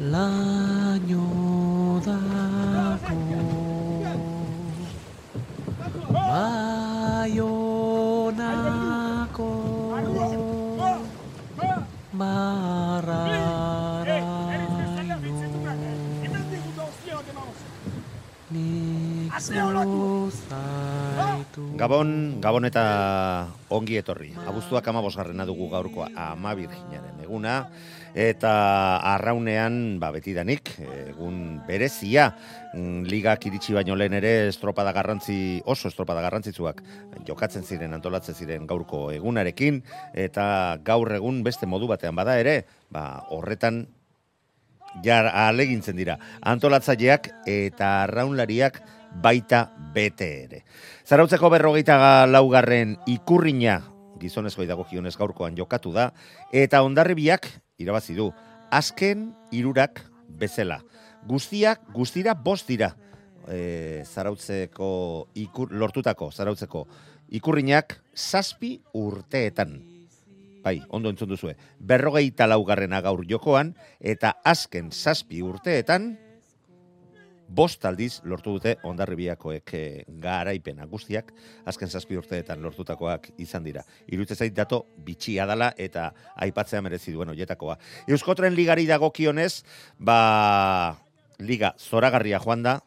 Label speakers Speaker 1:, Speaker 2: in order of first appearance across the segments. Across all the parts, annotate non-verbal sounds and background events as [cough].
Speaker 1: laino dako Baionako zaitu
Speaker 2: Gabon, Gabon eta ongi etorri. Abuztuak ama bosgarrena dugu gaurkoa ama virginaren eguna. Eta arraunean, ba, betidanik, egun berezia, mm, ligak iritsi baino lehen ere estropada garrantzi, oso estropada garrantzitsuak jokatzen ziren, antolatzen ziren gaurko egunarekin, eta gaur egun beste modu batean bada ere, ba, horretan jar alegintzen dira. Antolatzaileak eta arraunlariak baita bete ere. Zarautzeko berrogeita laugarren ikurrina gizonezko dagokionez gaurkoan jokatu da, eta ondarribiak irabazi du. Azken irurak bezala. Guztiak, guztira bost dira. E, zarautzeko ikur, lortutako zarautzeko ikurrinak zazpi urteetan. Bai, ondo entzun duzue. Berrogeita laugarrena gaur jokoan, eta azken zazpi urteetan, bost aldiz lortu dute ondarribiakoek e, garaipena. Guztiak, azken zazpi urteetan lortutakoak izan dira. Irutze zait dato bitxia dala eta aipatzea merezi duen oietakoa. Euskotren ligari dagokionez, ba, liga zoragarria joan da,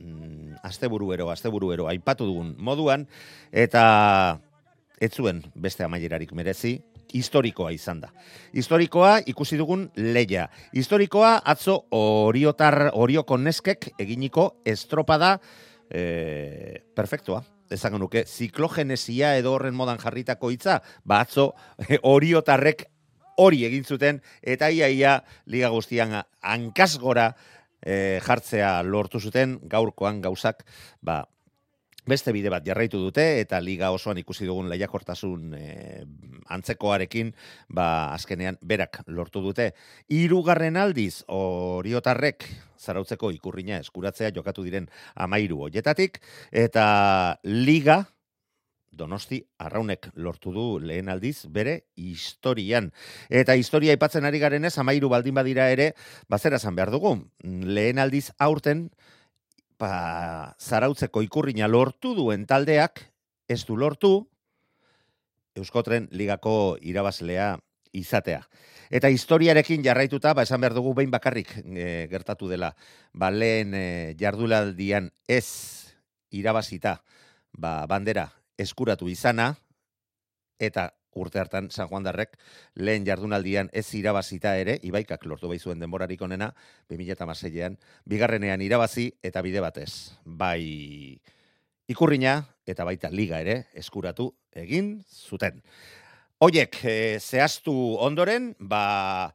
Speaker 2: mm, asteburuero, asteburuero aipatu dugun moduan, eta ez zuen beste amaierarik merezi, historikoa izan da. Historikoa ikusi dugun leia. Historikoa atzo oriotar, orioko neskek eginiko estropada e, perfektua. Esango nuke, ziklogenesia edo horren modan jarritako hitza, ba atzo oriotarrek hori egin zuten, eta ia ia liga guztian hankasgora e, jartzea lortu zuten, gaurkoan gauzak, ba, beste bide bat jarraitu dute eta liga osoan ikusi dugun lehiakortasun e, antzekoarekin ba azkenean berak lortu dute hirugarren aldiz oriotarrek zarautzeko ikurrina eskuratzea jokatu diren amairu hoietatik eta liga Donosti arraunek lortu du lehen aldiz bere historian. Eta historia aipatzen ari garen ez, amairu baldin badira ere, bazera zan behar dugu. Lehen aldiz aurten, ba, zarautzeko ikurrina lortu duen taldeak, ez du lortu, Euskotren ligako irabazlea izatea. Eta historiarekin jarraituta, ba, esan behar dugu behin bakarrik e, gertatu dela, ba, lehen e, jardulaldian ez irabazita, ba, bandera eskuratu izana, eta urte hartan San Juan Darrek lehen jardunaldian ez irabazita ere, ibaikak lortu zuen denborarik onena, 2006an, bigarrenean irabazi eta bide batez. Bai ikurrina eta baita liga ere eskuratu egin zuten. Oiek, e, zehaztu ondoren, ba,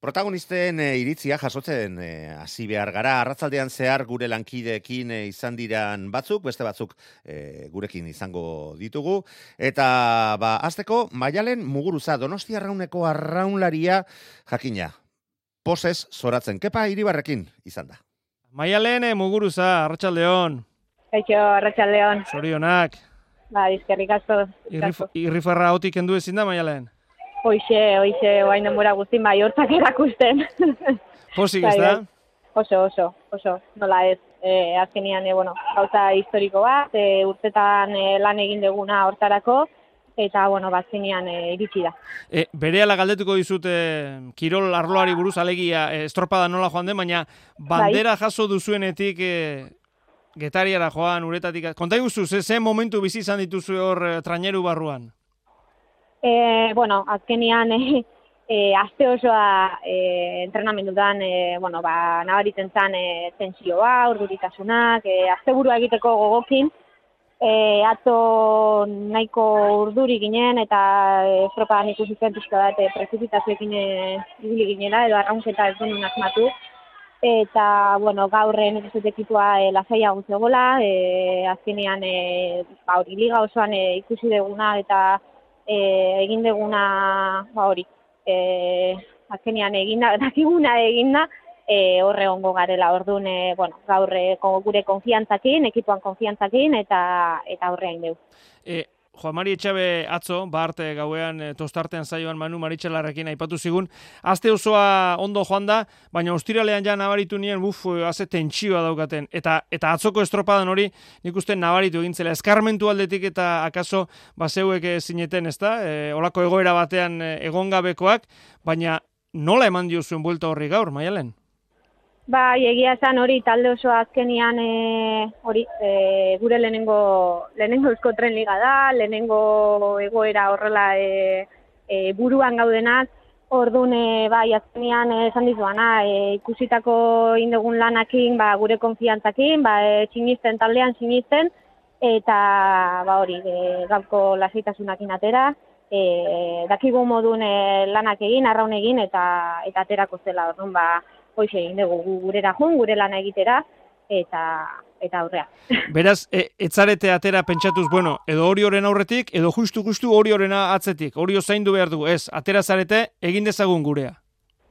Speaker 2: protagonisten e, iritzia jasotzen e, hasi behar gara, arratzaldean zehar gure lankideekin e, izan diran batzuk, beste batzuk e, gurekin izango ditugu, eta ba, azteko, maialen muguruza, donosti arrauneko arraunlaria jakina, posez zoratzen, kepa iribarrekin izan da.
Speaker 3: Maialen e, muguruza, arratsaldeon.
Speaker 4: Kaixo, arratsaldeon.
Speaker 3: Zorionak.
Speaker 4: Ba, izkerrik asko.
Speaker 3: Irrif, irrifarra hotik kendu ezin da, Maialen?
Speaker 4: Hoixe, hoixe, oain denbora guztin, bai, hortzak erakusten. [laughs]
Speaker 3: Posik,
Speaker 4: Bai,
Speaker 3: ez da?
Speaker 4: bai. Oso, oso, oso, nola ez. E, azkenian, e, bueno, gauza historiko bat, e, urtetan e, lan egin duguna hortarako, eta, bueno, bazkenean e, iritsi da.
Speaker 3: E, bere galdetuko dizute Kirol arloari buruz alegia e, estropada nola joan den, baina bandera jaso duzuenetik e, getariara joan, uretatik... Konta iguzu, ze, ze momentu bizi izan dituzu hor e, traineru barruan?
Speaker 4: E, bueno, azkenean, e, [laughs] e, aste osoa e, entrenamendutan, e, bueno, ba, nabaritzen zen e, tensioa, urduritasunak, e, asteburua egiteko gogokin, e, atzo nahiko urduri ginen eta e, estropadan ikusi zen pixka bat e, prezipitazioekin ibili ginela edo arraunketa ez genuen asmatu. eta, bueno, gaurren ez dut ekipua e, lasaia zegoela, e, azkenean, e, ba, hori, liga osoan e, ikusi deguna eta e, egin deguna, ba, hori, e, azkenean eginda, [laughs] dakiguna eginda, e, horre ongo garela, orduan, e, bueno, gaur gure konfiantzakin, ekipoan konfiantzakin, eta eta horrein deu.
Speaker 3: E, Juan Mari Etxabe atzo, barte gauean e, tostartean zaioan Manu Maritxelarrekin aipatu zigun, aste osoa ondo joan da, baina ostiralean ja nabaritu nien, buf, haze tentsioa daukaten. Eta eta atzoko estropadan hori, nik uste nabaritu egin zela. Eskarmentu aldetik eta akaso baseuek zineten, ezta? E, olako egoera batean e, egongabekoak, baina nola eman dio zuen buelta horri gaur, maialen?
Speaker 4: Bai, egia esan hori talde oso azkenian e, hori e, gure lehenengo lehenengo Eusko Tren Liga da, lehenengo egoera horrela e, e, buruan gaudenak. Orduan e, bai azkenian e, esan dizuana, e, ikusitako indegun lanakin, ba, gure konfiantzakin, ba e, sinisten taldean sinisten eta ba hori, e, gaurko lasaitasunakin atera, e, dakigu modun e, lanak egin, arraun egin eta eta aterako zela. Orduan ba hoize egin dugu gu- gurera jun, gure lana egitera, eta eta aurrea. [laughs]
Speaker 3: Beraz, e, etzarete atera pentsatuz, bueno, edo hori horren aurretik, edo justu-justu hori horrena atzetik. Hori zaindu behar du, ez, atera zarete, egin dezagun gurea.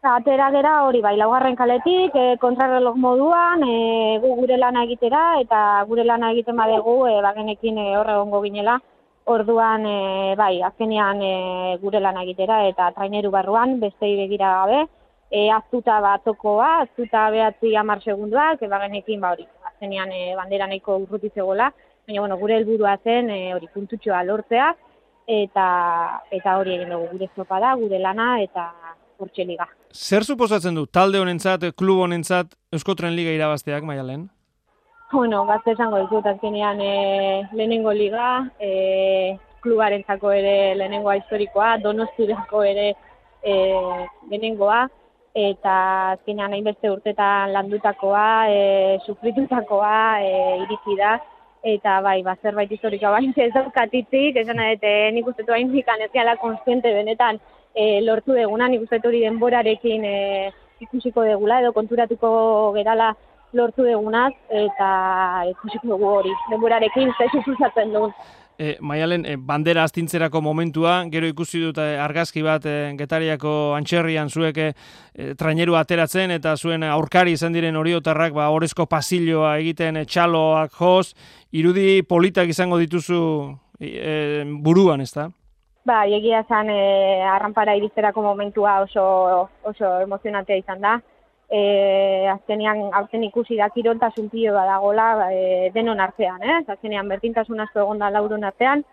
Speaker 4: Atera gera hori bai, laugarren kaletik, e, kontrarreloj moduan, e, gu gure lana egitera, eta gure lana egiten badegu, e, bagenekin e, horre gongo ginela, orduan, e, bai, azkenean e, gure lana egitera, eta traineru barruan, bestei begira gabe, e, aztuta batokoa, aztuta behatzi amar segunduak, e, bagenekin, ba hori, azkenean e, bandera nahiko urruti zegoela, baina, bueno, gure helburua zen, e, hori, puntutxoa lortzea, eta eta hori egin dugu gure zopa da, gure lana, eta hortxe liga.
Speaker 3: Zer suposatzen du, talde honentzat, klub honentzat, Euskotren Liga irabazteak, maialen?
Speaker 4: Bueno, gazte esango dizut azkenean e, lehenengo liga, e, klubarentzako ere lehenengoa historikoa, donostirako ere e, lehenengoa, eta azkenean hainbeste urtetan landutakoa, e, sufritutakoa, e, iritsi da, eta bai, ba, zerbait historikoa bain ez daukatitzik, esan nahi, e, nik uste du hain zikan ez gehala konstiente benetan e, lortu deguna, nik uste hori denborarekin e, ikusiko degula, edo konturatuko gerala lortu degunaz, eta ikusiko dugu hori, denborarekin ze suposatzen dugun.
Speaker 3: E, maialen, e, bandera astintzerako momentua, gero ikusi dut e, argazki bat e, getariako antxerrian zuek e, e, traineru ateratzen, eta zuen aurkari izan diren oriotarrak, ba, orezko pasilloa egiten e, txaloak joz, irudi politak izango dituzu e, buruan, ez da?
Speaker 4: Ba, egia esan e, arranpara iristerako momentua oso, oso emozionantea izan da. E, azkenean, aurten ikusi da kiroltasun pilo badagola e, denon artean, eh? Azkenean, bertintasun asko egon da laurun artean,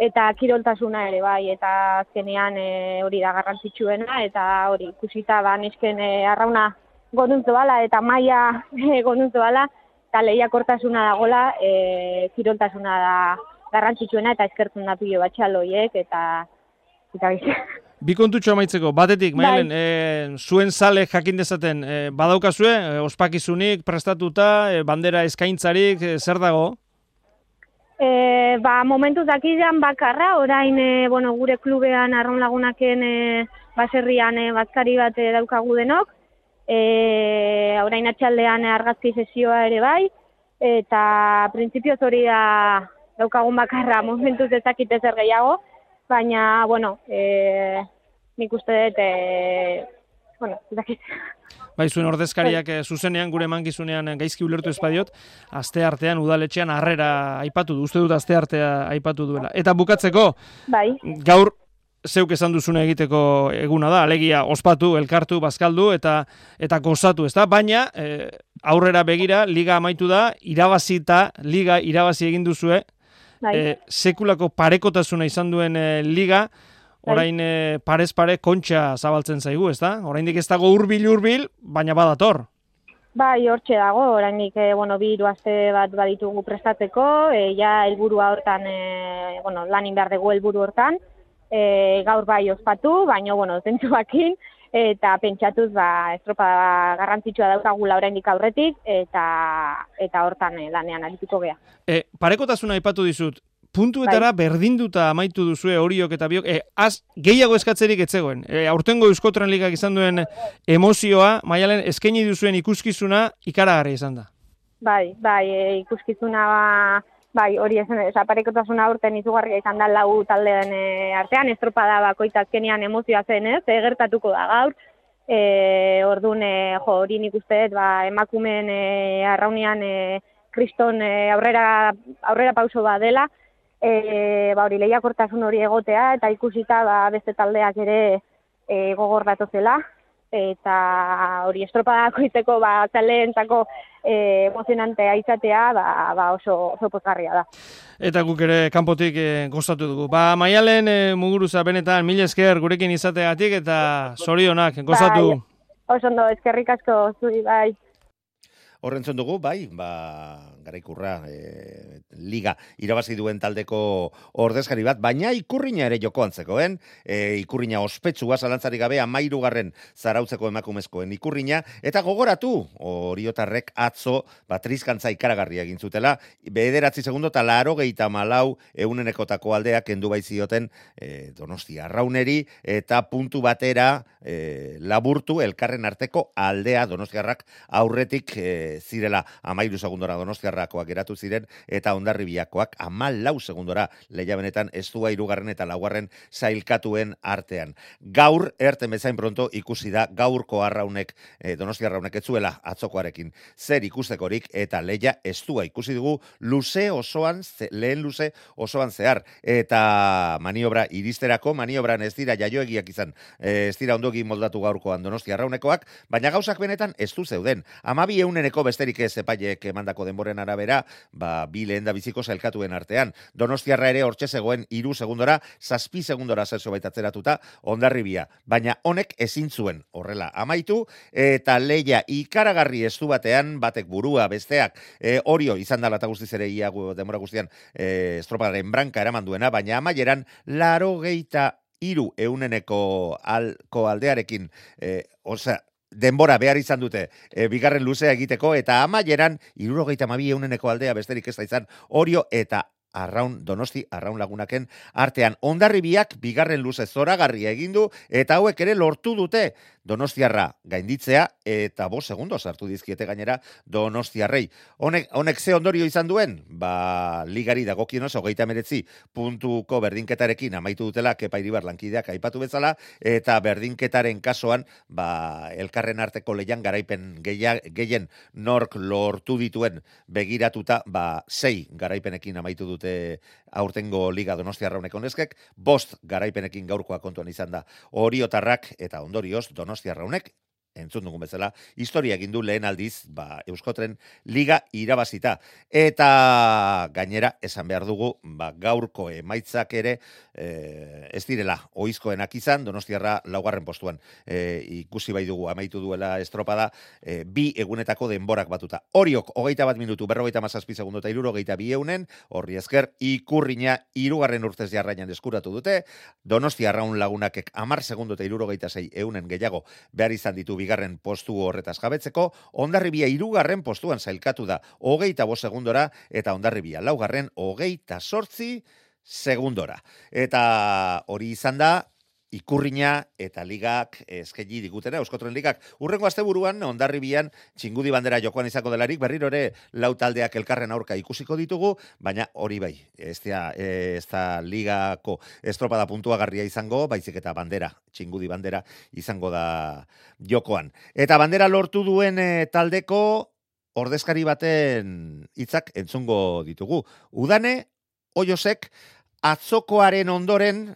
Speaker 4: eta kiroltasuna ere bai, eta azkenean e, hori da garrantzitsuena, eta hori ikusita ba, nesken e, arrauna gonuntzu bala, eta maia e, gonuntzu bala, eta lehiakortasuna dagola, e, kiroltasuna da garrantzitsuena, eta eskertzen da pilo batxaloiek, eta eta bizi.
Speaker 3: Bi kontutxo amaitzeko, batetik,
Speaker 4: Bai.
Speaker 3: maialen, e, zuen sale jakin dezaten, e, badaukazue, e, ospakizunik, prestatuta, e, bandera eskaintzarik, e, zer dago?
Speaker 4: E, ba, momentu dakidean bakarra, orain e, bueno, gure klubean arron lagunaken e, baserrian e, bazkari bat e, daukagu denok, e, orain atxaldean argazki sesioa ere bai, eta printzipioz hori da daukagun bakarra, [laughs] momentuz ez dakit ezer gehiago, baina, bueno, e, nik uste dut, e, bueno, dakit.
Speaker 3: Bai, zuen ordezkariak e, zuzenean, gure mankizunean gaizki ulertu espadiot, aste artean udaletxean harrera aipatu du, uste dut aste artea aipatu duela. Eta bukatzeko,
Speaker 4: Bai,
Speaker 3: gaur zeuk esan duzuna egiteko eguna da, alegia ospatu, elkartu, bazkaldu eta eta gozatu, ezta? Baina e, aurrera begira liga amaitu da, irabazita, liga irabazi egin duzue. E, sekulako parekotasuna izan duen e, liga, orain e, parez pare kontxa zabaltzen zaigu, ezta? Oraindik ez dago hurbil hurbil, baina badator.
Speaker 4: Bai, hortxe dago, oraindik e, bueno, bi hiru aste bat baditugu prestatzeko, e, ja helburua hortan, e, bueno, lanin behar dugu helburu hortan, e, gaur bai ospatu, baina, bueno, zentzuakin, eta pentsatuz, ba, estropa garrantzitsua daukagula oraindik aurretik, eta eta hortan e, lanean arituko gea.
Speaker 3: E, parekotasuna aipatu dizut, puntuetara berdinduta amaitu duzue horiok eta biok, e, az, gehiago eskatzerik etzegoen. E, aurtengo Euskotren Ligak izan duen emozioa, maialen, eskaini duzuen ikuskizuna ikaragarri izan da.
Speaker 4: Bai, bai, e, ikuskizuna bai, hori esan, desaparekotasuna urten izugarria izan da lau taldeen e, artean, estropada bakoitzak azkenean emozioa zen ez, e, gertatuko da gaur, e, orduan, e, jo, hori nik uste, ba, emakumen e, arraunean e, kriston e, aurrera, aurrera pauso bat dela, e, ba, hori lehiakortasun hori egotea, eta ikusita ba, beste taldeak ere e, gogor datozela, eta hori estropadako iteko ba, txaleentzako e, emozionantea izatea ba, ba oso, oso pozgarria da.
Speaker 3: Eta guk ere kanpotik e, gozatu dugu. Ba, maialen e, muguruza benetan, mil esker gurekin izateagatik eta zorionak gozatu.
Speaker 4: Bai, oso ondo, eskerrik asko zuri, bai.
Speaker 2: Horrentzen dugu, bai, ba, garaikurra e, liga irabazi duen taldeko ordezkari bat, baina ikurrina ere jokoan zekoen, e, ikurrina ospetsua zalantzari gabe amairugarren zarautzeko emakumezkoen ikurrina, eta gogoratu, oriotarrek atzo, batrizkantza ikaragarria egin zutela, bederatzi segundo eta laro gehieta malau eunenekotako aldeak endu baizioten e, donostia rauneri, eta puntu batera e, laburtu elkarren arteko aldea donostiarrak aurretik e, zirela amairu segundora donostiarrakoak geratu ziren, eta ondarribiakoak amal lau segundora leia benetan ez du irugarren eta laugarren zailkatuen artean. Gaur, erte mezain pronto ikusi da, gaurko arraunek, e, donostiarraunek etzuela atzokoarekin zer ikustekorik, eta leia ez ikusi dugu luze osoan, lehen luze osoan zehar, eta maniobra iristerako, maniobran ez dira jaioegiak izan, e, ez dira ondogi moldatu gaurkoan donostiarraunekoak, baina gauzak benetan ez du zeuden. Amabi euneneko besterik ez epaiek emandako denboren arabera, ba, bi lehen da biziko zailkatuen artean. Donostiarra ere hortxe zegoen iru segundora, zazpi segundora zerzo baitatzeratuta, ondarribia. Baina honek ezin zuen horrela amaitu, eta leia ikaragarri ez batean, batek burua, besteak, e, orio izan dala eta guztiz ere iago demora guztian e, estropadaren branka eraman duena, baina amaieran laro geita iru euneneko alko aldearekin, e, osea, denbora behar izan dute e, bigarren luzea egiteko eta amaieran irurogeita mabi euneneko aldea besterik ez da izan orio eta arraun donosti arraun lagunaken artean. Ondarribiak bigarren luze zoragarria egindu eta hauek ere lortu dute Donostiarra gainditzea eta bo segundo sartu dizkiete gainera Donostiarrei. Honek honek ze ondorio izan duen? Ba, ligari dagokien oso 39 puntuko berdinketarekin amaitu dutela Kepa Iribar lankideak aipatu bezala eta berdinketaren kasuan ba, elkarren arteko leian garaipen gehien nork lortu dituen begiratuta ba, sei garaipenekin amaitu dute aurtengo liga Donostiarra honek honezkek, bost garaipenekin gaurkoa kontuan izan da oriotarrak eta ondorioz Donostiarra Donostiarra honek entzun dugun bezala, historia egin du lehen aldiz, ba, Euskotren liga irabazita. Eta gainera, esan behar dugu, ba, gaurko emaitzak ere, e, ez direla, oizkoenak izan, donostiarra laugarren postuan e, ikusi bai dugu, amaitu duela estropada, e, bi egunetako denborak batuta. Horiok, hogeita bat minutu, berrogeita mazazpi segundo eta iruro geita bi eunen, horri esker, ikurriña irugarren urtez jarrainan eskuratu dute, donostiarra un lagunakek amar segundo eta iruro zei eunen gehiago behar izan ditu bigarren postu horretaz jabetzeko, ondarribia irugarren postuan zailkatu da hogeita bo segundora, eta ondarribia laugarren hogeita sortzi segundora. Eta hori izan da, ikurriña eta ligak eskegi digutena, Euskotren ligak. Urrengo asteburuan ondarribian txingudi bandera jokoan izako delarik, berriro ere lautaldeak elkarren aurka ikusiko ditugu, baina hori bai, ez da, ez da ligako estropada puntua garria izango, baizik eta bandera, txingudi bandera izango da jokoan. Eta bandera lortu duen eh, taldeko ordezkari baten hitzak entzungo ditugu. Udane, oiosek, atzokoaren ondoren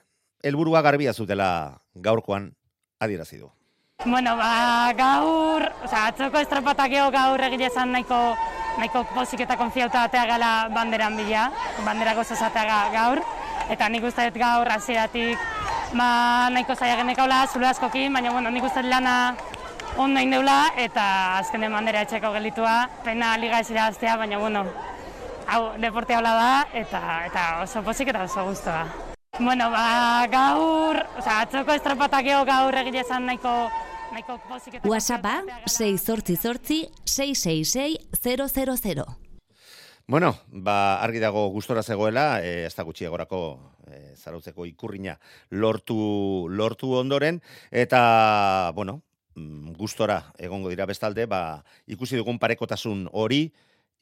Speaker 2: helburua garbia zutela gaurkoan adierazi du.
Speaker 5: Bueno, ba, gaur, sea, atzoko estropatak gaur egile esan nahiko, nahiko pozik eta konfiauta atea gala banderan bila, bandera gozazatea gaur, eta nik uste dut gaur hasieratik ba, nahiko zaila genekaula, zule askokin, baina bueno, nik uste lana ondo deula, eta azkenen bandera etxeko gelitua, pena liga ez irabaztea, baina bueno, hau, deporte da, eta, eta oso pozik eta oso guztua. Bueno, ba, gaur, oza, atzoko estropatak gaur egile esan nahiko, nahiko pozik eta...
Speaker 6: WhatsAppa, 6 zortzi zortzi, 666 000.
Speaker 2: Bueno, ba, argi dago gustora zegoela, e, ez da gutxi egorako e, zarautzeko ikurrina lortu, lortu ondoren, eta, bueno, mm, gustora egongo dira bestalde, ba, ikusi dugun parekotasun hori,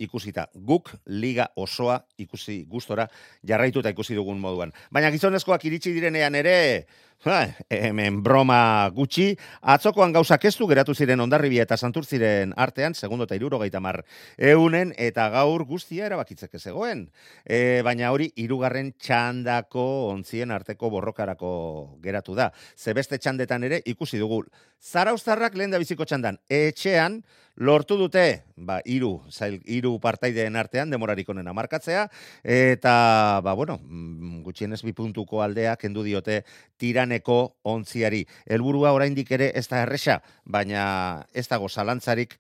Speaker 2: ikusita guk liga osoa ikusi gustora jarraituta ikusi dugun moduan. Baina gizonezkoak iritsi direnean ere, Ha, hemen broma gutxi, atzokoan gauzak ez du geratu ziren ondarribia eta santur ziren artean, segundo eta iruro mar eunen, eta gaur guztia erabakitzeke zegoen. E, baina hori, irugarren txandako ontzien arteko borrokarako geratu da. Zebeste txandetan ere ikusi dugu. Zaraustarrak lehen da biziko txandan, etxean, lortu dute, ba, iru, zail, iru partaideen artean, demorarik onena markatzea, eta, ba, bueno, mm, gutxienez bi puntuko aldea, kendu diote tiraneko ontziari. Helburua oraindik ere ez da erresa, baina ez dago zalantzarik,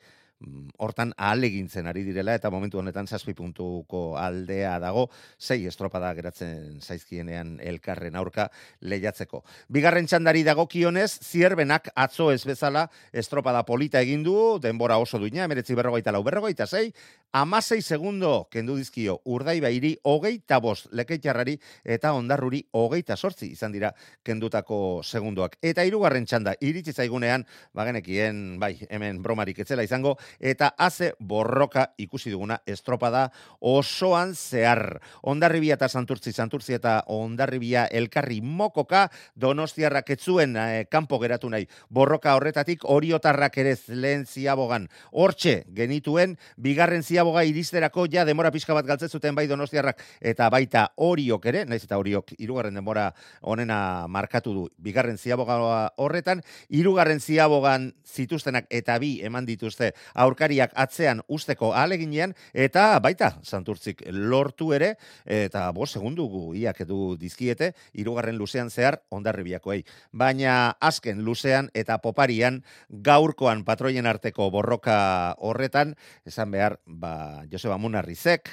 Speaker 2: hortan ahalegintzen ari direla eta momentu honetan zazpi puntuko aldea dago, sei estropada geratzen zaizkienean elkarren aurka lehiatzeko. Bigarren txandari dago kionez, zierbenak atzo ez bezala estropada polita egindu, denbora oso duina, emeretzi berrogeita lau berrogeita zei, amasei segundo kendu dizkio urdai bairi hogeita bost lekeitxarrari eta ondarruri hogeita sortzi izan dira kendutako segundoak. Eta hirugarren txanda iritsi zaigunean, bagenekien, bai, hemen bromarik etzela izango, eta haze borroka ikusi duguna estropada osoan zehar. Ondarribia eta santurtzi, santurtzi eta ondarribia elkarri mokoka donostiarrak etzuen eh, kanpo geratu nahi. Borroka horretatik oriotarrak ere lehen ziabogan. Hortxe genituen, bigarren ziaboga iristerako ja demora pixka bat galtzen zuten bai donostiarrak eta baita oriok ere, naiz eta oriok irugarren demora onena markatu du. Bigarren ziaboga horretan, irugarren ziabogan zituztenak eta bi eman dituzte aurkariak atzean usteko aleginean eta baita santurtzik lortu ere eta bo segundu gu iak edu dizkiete hirugarren luzean zehar ondarribiakoei baina azken luzean eta poparian gaurkoan patroien arteko borroka horretan esan behar ba Joseba Munarrizek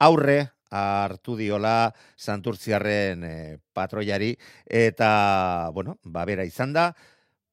Speaker 2: aurre hartu diola santurtziarren e, patroiari. Eta bueno ba bera izan da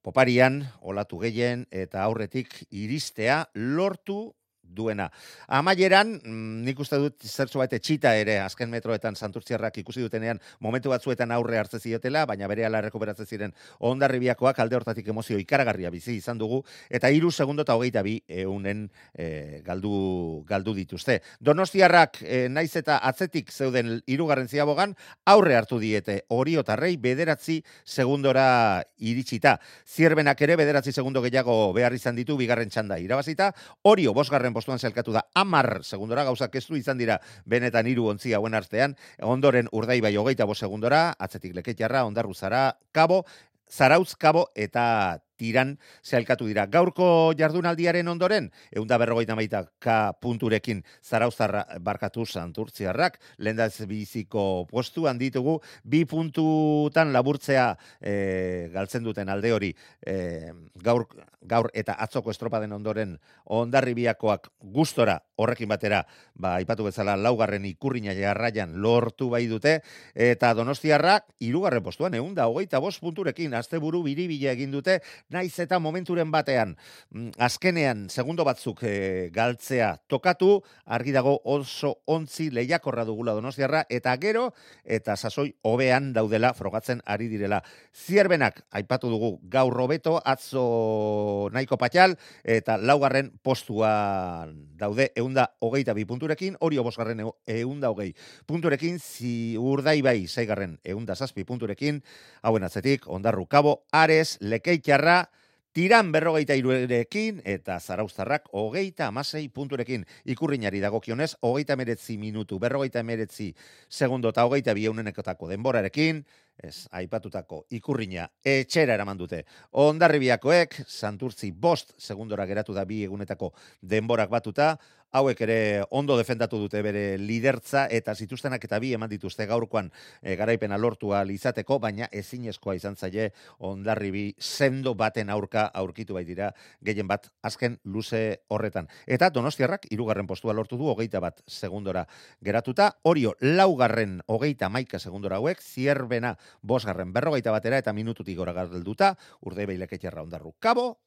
Speaker 2: poparian, olatu gehien eta aurretik iristea lortu duena. Amaieran, mm, nik uste dut zertzu baite txita ere, azken metroetan santurtziarrak ikusi dutenean, momentu batzuetan aurre hartze ziotela, baina bere ala rekuperatzen ziren ondarribiakoak alde hortatik emozio ikaragarria bizi izan dugu, eta hiru segundo eta hogeita bi eunen e, galdu, galdu dituzte. Donostiarrak, e, naiz eta atzetik zeuden hirugarren ziabogan, aurre hartu diete oriotarrei bederatzi segundora iritsita. Zierbenak ere bederatzi segundo gehiago behar izan ditu bigarren txanda irabazita, orio bosgarren postuan zelkatu da amar segundora gauzak ez du izan dira benetan hiru ontzi hauen artean, ondoren urdai bai hogeita bo segundora, atzetik leketxarra, ondarruzara, kabo, zarauz, kabo eta tiran zehalkatu dira. Gaurko jardunaldiaren ondoren, eunda berrogeita maita ka punturekin zarauzarra barkatu santurtziarrak, lehen biziko postu handitugu, bi puntutan laburtzea e, galtzen duten alde hori e, gaur, gaur eta atzoko estropaden ondoren ondarribiakoak gustora horrekin batera, ba, ipatu bezala laugarren ikurrina jarraian lortu bai dute, eta donostiarrak irugarren postuan, eunda hogeita bost punturekin, azte buru biribila egin dute, naiz eta momenturen batean mm, azkenean segundo batzuk e, galtzea tokatu, argi dago oso ontzi lehiakorra dugula donostiarra, eta gero, eta sasoi hobean daudela frogatzen ari direla. Zierbenak, aipatu dugu, gaur robeto, atzo nahiko patxal, eta laugarren postuan daude eunda hogeita bi punturekin, hori obosgarren eunda hogei punturekin, zi urdai bai zaigarren eunda zazpi punturekin, hauen atzetik, ondarru kabo, ares, lekeitxarra, Tiran berrogeita iruerekin eta zaraustarrak hogeita amasei punturekin ikurriñari dagokionez, hogeita meretzi minutu, berrogeita meretzi segundo eta hogeita biaunenekotako denborarekin, ez, aipatutako ikurriña etxera eraman dute. Ondarribiakoek, santurtzi bost segundora geratu da bi egunetako denborak batuta, hauek ere ondo defendatu dute bere lidertza eta zituztenak eta bi eman dituzte gaurkoan e, garaipena lortua izateko, baina ezinezkoa izan zaie ondarribi sendo baten aurka aurkitu bai dira gehien bat azken luze horretan. Eta donostiarrak irugarren postua lortu du hogeita bat segundora geratuta, orio laugarren hogeita maika segundora hauek, zierbena bosgarren berrogeita batera eta minututik gora gardelduta, urde beileketxerra ondarru kabo,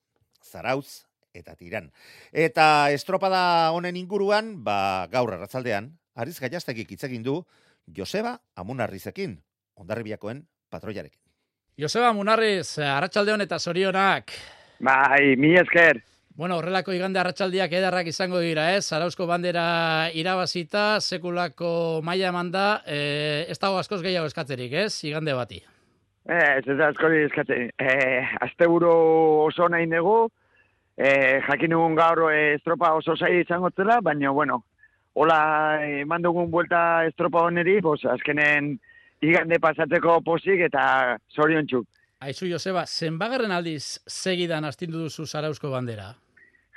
Speaker 2: zarauz eta tiran. Eta estropada honen inguruan, ba, gaur arratzaldean, Ariz Gaiastegik hitz egin du Joseba Amunarrizekin, ondarribiakoen patroiarekin.
Speaker 6: Joseba Munarriz, arratsaldeon eta zorionak.
Speaker 7: Bai, mi esker.
Speaker 6: Bueno, horrelako igande arratsaldiak edarrak izango dira, ez? Zarauzko bandera irabazita, sekulako maila emanda, e, ez dago askoz gehiago eskatzerik, ez? Igande bati.
Speaker 7: Eh, ez da askori eskatzen. Eh, asteburu oso nahi dugu, eh, jakin dugun gaur eh, estropa oso zai izango zela, baina, bueno, hola eman dugun buelta estropa honeri, pues, azkenen igande pasatzeko posik eta zorion txuk.
Speaker 6: Aizu, Joseba, zenbagarren aldiz segidan astindu duzu Zarauzko bandera?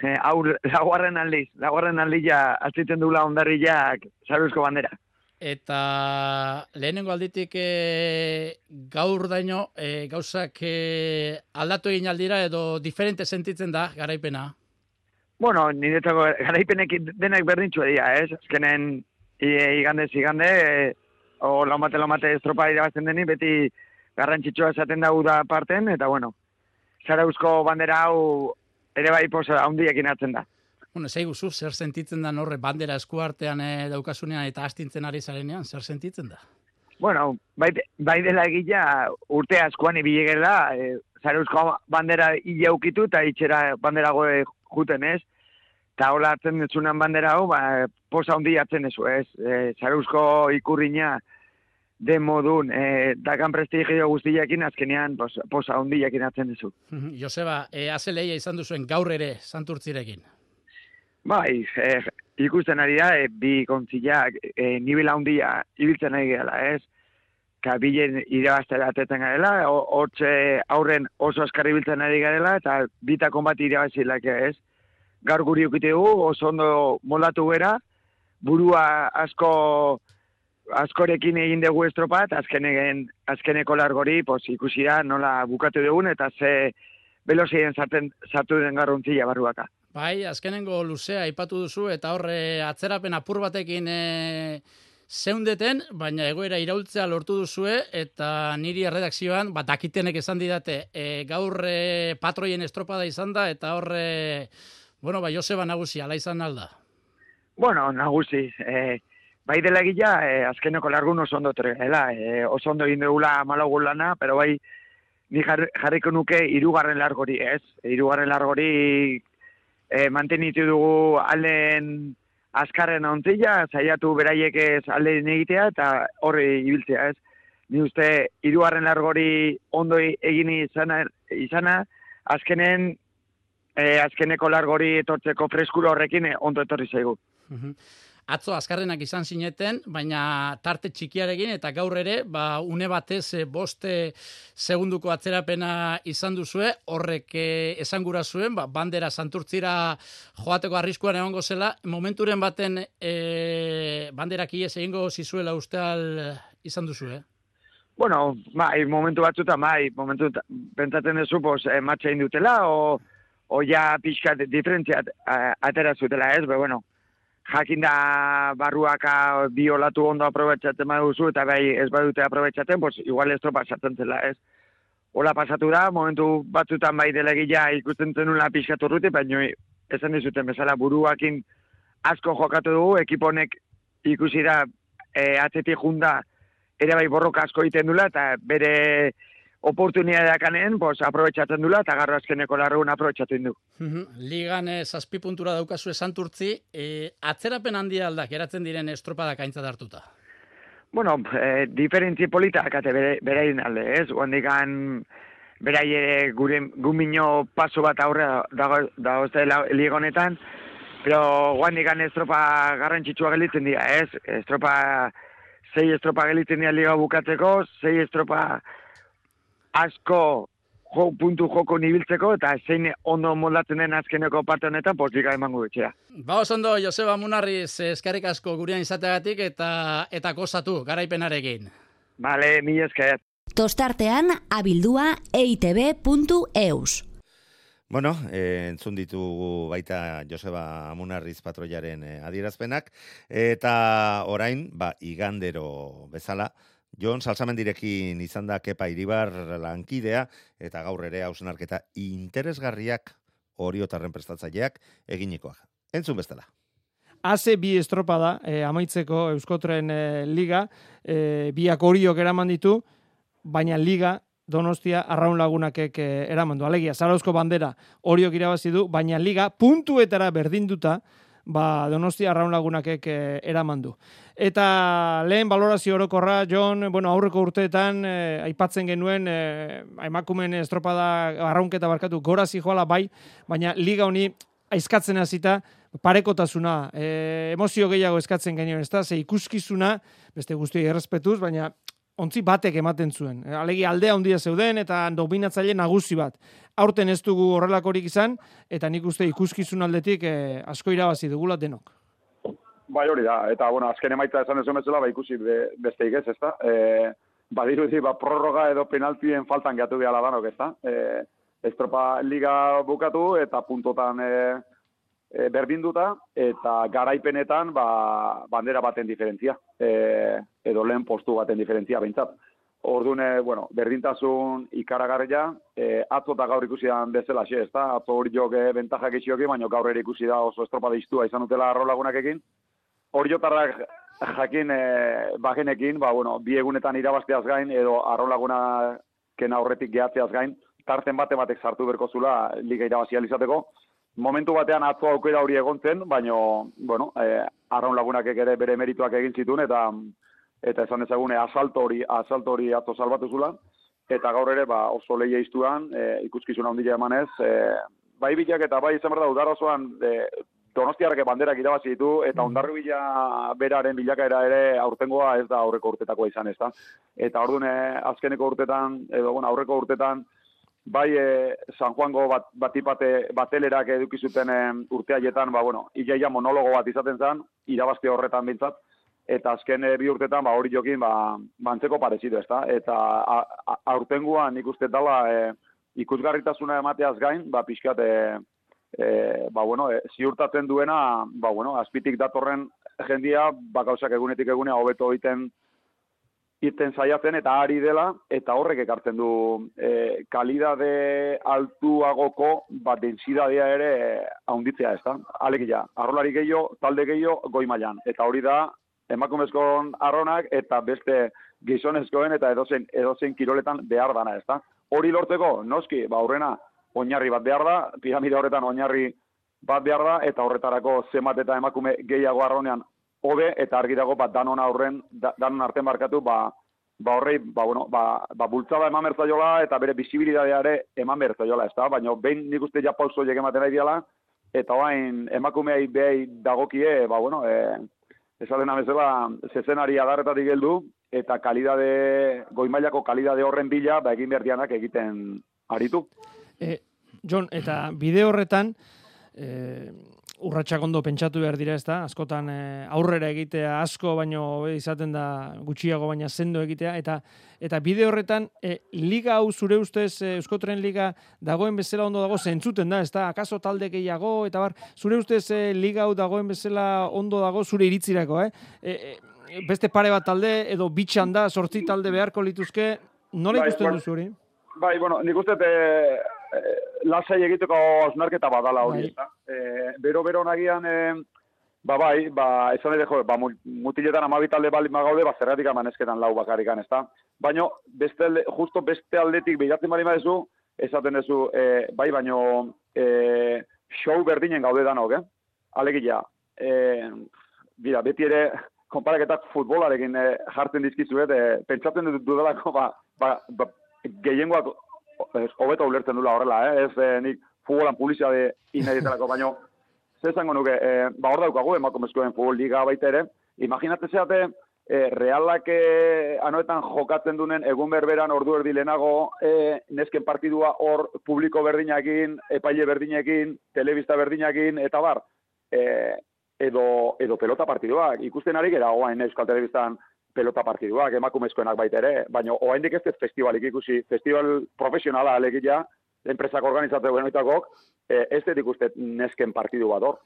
Speaker 7: Eh, hau, laguarren aldiz, laguarren aldiz ja, aztiten dula ondarriak zaruzko bandera.
Speaker 6: Eta lehenengo alditik e, gaur daino e, gauzak e, aldatu egin aldira edo diferente sentitzen da garaipena?
Speaker 7: Bueno, niretzako garaipenek denak berdintxua dira, ez? Azkenen igande zigande, e, o laumate laumate estropa irabazten deni, beti garrantzitsua esaten da da parten, eta bueno, Zarauzko bandera hau ere bai posa handiak inatzen da.
Speaker 6: Bueno, zei guzu, zer sentitzen da norre bandera eskuartean e, daukasunean eta astintzen ari zarenean, zer sentitzen da?
Speaker 7: Bueno, bai, bai dela egila urte askoan ibilegela, e, Zarauzko bandera hile ukitu eta itxera bandera goe juten ez. Eta hola hartzen dutzunan bandera hau, ba, posa handi hartzen ezu ez. E, Zarauzko ikurriña de modun, e, dakan prestigio guztiakin azkenean pos, posa hondiakin hartzen duzu.
Speaker 6: Joseba, e, azeleia izan duzuen gaur ere santurtzirekin.
Speaker 7: Bai, eh, ikusten ari da, e, bi kontzilak e, nibela handia ibiltzen ari gela, ez? Ka bilen irabaztera atetzen garela, hortze aurren oso askarri biltzen ari garela, eta bitakon bat irabazilak ez? Gaur guri ukitegu, oso ondo moldatu gera, burua asko askorekin egin dugu estropat, azkenegen, azkeneko largori, pos, ikusi da, nola bukatu dugun, eta ze belozien sartu den garrontzia barruaka.
Speaker 6: Bai, azkenengo luzea aipatu duzu eta horre atzerapen apur batekin e, zeundeten, baina egoera iraultzea lortu duzue eta niri erredakzioan, bat dakitenek esan didate, e, gaur e, patroien estropada izan da eta horre, bueno, bai, Joseba nagusi, ala izan alda?
Speaker 7: Bueno, nagusi, e, bai dela gila, e, azkeneko largun oso ondo tregela, e, oso ondo egin dugula malagun lana, pero bai, ni jarriko nuke irugarren largori, ez? Irugarren largori e, mantenitu dugu alden azkarren ontzilla, zaiatu beraiek ez alden egitea eta horri ibiltzea ez. Ni uste, iruaren largori ondo egin izana, izana azkenen, e, azkeneko largori etortzeko freskuro horrekin ondo etorri zaigu
Speaker 6: atzo azkarrenak izan zineten, baina tarte txikiarekin eta gaur ere, ba, une batez e, boste segunduko atzerapena izan duzue, horrek e, esan zuen, ba, bandera santurtzira joateko arriskuan egongo zela, momenturen baten e, banderak ies egingo zizuela usteal izan duzue?
Speaker 7: Bueno, bai, momentu batzuta, bai, momentu pentsatzen duzu, pues, e, matxa indutela, o, o ja pixka diferentziat atera zutela ez, be, bueno, jakin da barruaka biolatu ondo aprobetsatzen baduzu, eta bai ez badute aprobetsatzen, pues igual ez pasatzen zela, ez? Ola pasatu da, momentu batzutan bai delegila ikusten zenula pixkatu rute, baina esan dizuten bezala buruakin asko jokatu dugu, ekiponek ikusi da e, atzetik junda ere bai borroka asko egiten dula, eta bere oportunidadea kanen, pues, aprobetsatzen dula, eta garro azkeneko larrun aprobetsatzen du.
Speaker 6: Ligan eh, zazpi puntura daukazu esan turtzi, eh, atzerapen handia aldak eratzen diren estropadak aintzat hartuta?
Speaker 7: Bueno, eh, diferentzi politak ate bere, alde, ez? Guandikan berai gure gumino paso bat aurre dago da da ligonetan, pero guandikan estropa garrantzitsua gelitzen dira, ez? Estropa sei estropa gelitzen dira liga bukatzeko, sei estropa asko jo, puntu joko nibiltzeko eta zein ondo moldatzen den azkeneko parte honetan postika emango betxera.
Speaker 6: Ba, ondo, Joseba Munarriz, eskarrik asko gurean izateagatik eta eta gozatu garaipenarekin.
Speaker 7: Vale, mi esker.
Speaker 8: Tostartean, abildua eitb.eus.
Speaker 2: Bueno, eh, entzun ditugu baita Joseba Amunarriz patroiaren eh, adierazpenak, eta orain, ba, igandero bezala, Jon Salsamendirekin izan da Kepa Iribar lankidea eta gaur ere hausnarketa interesgarriak oriotarren prestatzaileak eginikoak. Entzun bestela.
Speaker 3: Ase bi estropada e, amaitzeko Euskotren e, liga, e, biak horiok eraman ditu, baina liga Donostia arraun lagunakek e, eraman du. Alegia, Zarauzko bandera horiok irabazi du, baina liga puntuetara berdinduta, ba, Donostia arraun lagunakek e, eraman du. Eta lehen balorazio orokorra, John, bueno, aurreko urteetan, eh, aipatzen genuen, eh, emakumen estropada arraunketa barkatu, gora zijoala bai, baina liga honi aizkatzen hasita parekotasuna, eh, emozio gehiago eskatzen genuen, ez da, ze ikuskizuna, beste guztioi errespetuz, baina ontzi batek ematen zuen. E, alegi aldea handia zeuden eta dominatzaile nagusi bat. Aurten ez dugu horrelakorik izan, eta nik uste ikuskizun aldetik eh, asko irabazi dugula denok.
Speaker 9: Bai hori da, eta bueno, azken emaitza esan ez bezala, ba ikusi be, beste igez, ez da? E, badiru ba, prorroga edo penaltien faltan gatu behala danok, ez da? E, estropa liga bukatu eta puntotan e, e, berdinduta, eta garaipenetan ba, bandera baten diferentzia, e, edo lehen postu baten diferentzia, behintzat. Ordune, bueno, berdintasun ikaragarria, e, atzo eta gaur ikusi da bezala, xe, ez da? Atzo hori joke bentajak isioki, baina gaur ere ikusi da oso estropa deiztua izan dutela arrolagunak ekin oriotarrak jakin e, bagenekin, ba, bueno, bi egunetan irabazteaz gain, edo arrolaguna ken aurretik gehatzeaz gain, tarten bate batek sartu berko zula liga irabazia izateko. Momentu batean atzo aukera hori egontzen, baino, bueno, e, arraun lagunak ere bere merituak egin zituen, eta eta esan ezagune asalto hori, asalto hori atzo salbatu zula, eta gaur ere ba, oso leia iztuan, e, ikuskizuna ondila emanez, e, bai bitak eta bai izan berda udarozoan e, Donostiarrek banderak irabazi ditu eta mm. ondarribila beraren bilakaera ere aurtengoa ez da aurreko urtetakoa izan, ez da. Eta orduan azkeneko urtetan edo bueno, aurreko urtetan bai e, San Juango bat, batipate batelerak eduki zuten e, urteaietan, ba bueno, iaia monologo bat izaten zen, irabazte horretan bintzat eta azken e, bi urtetan ba hori jokin ba mantzeko parezido, ezta? Eta aurtengoa nik uste dela e, ikusgarritasuna emateaz gain, ba pixkat e, ba, bueno, e, ziurtatzen duena, ba, bueno, azpitik datorren jendia, ba, gauzak egunetik egunea hobeto egiten iten saiatzen eta ari dela, eta horrek ekartzen du e, kalidade altuagoko, ba, densidadea ere haunditzea, ez da? Alegia, arrolari gehiago, talde gehiago, goi mailan. Eta hori da, emakumezkoen arronak, eta beste gizonezkoen, eta edozen, edozen kiroletan behar dana, ez da? Hori lortzeko, noski, ba, aurrena, oinarri bat behar da, piramide horretan oinarri bat behar da, eta horretarako zemat eta emakume gehiago arronean hobe, eta argi dago bat danon aurren, danon arten markatu, ba, ba horrei, ba, bueno, ba, ba bultzaba eman bertzaiola, eta bere bisibilidadeare eman bertzaiola, ez da? Baina, behin nik uste ja pauso jege ematen nahi diala, eta bain, emakumeai behi dagokie, ba, bueno, e, esaten amezela, zezenari adarretatik geldu, eta kalidade, goimailako kalidade horren bila, ba, egin berdianak egiten aritu.
Speaker 3: E, John, eta bide horretan, e, urratxak ondo pentsatu behar dira ez da, askotan e, aurrera egitea asko, baino izaten da gutxiago baina sendo egitea, eta eta bide horretan, e, liga hau zure ustez, e, Euskotren liga dagoen bezala ondo dago, zentzuten da, ez da, akaso talde gehiago, eta bar, zure ustez e, liga hau dagoen bezala ondo dago zure iritzirako, eh? E, beste pare bat talde, edo bitxan da, sortzi talde beharko lituzke, nola bai, ikusten duzu hori?
Speaker 9: Bai, bueno, nik uste lasai egiteko osnarketa badala hori, bai. Eh, bero bero nagian eh, ba bai, ba esan ere jo, ba mutiletan 12 talde bali magaude, ba zerratik amanezketan lau bakarikan, ezta? Baino beste justo beste aldetik bilatzen bali madezu, esaten duzu eh, bai baino eh, show berdinen gaude danok, eh? Alegia, eh, bira, beti ere konparaketak futbolarekin eh, jartzen dizkizuet, eh, pentsatzen dut dudalako, ba, ba, ba gehiengoak hobeto ulertzen dula horrela, eh? ez eh, nik futbolan publizia de inedietelako, [laughs] baino, ze zango nuke, eh, ba hor daukagu, emakumezkoen futbol liga baita ere, imaginate zeate, eh, realak eh, anoetan jokatzen dunen egun berberan ordu erdi lehenago eh, nesken partidua hor publiko berdinakin, epaile berdinekin, telebista berdinakin, eta bar, eh, edo, edo pelota partiduak, ikusten ari gara, oain Euskal Telebistan, pelota partiduak, emakumezkoenak baita ere, baina oraindik ez ez festivalik ikusi, festival profesionala alegia, enpresak organizatu benoitakok, e, ez dut ikuste nesken partidu bat hor.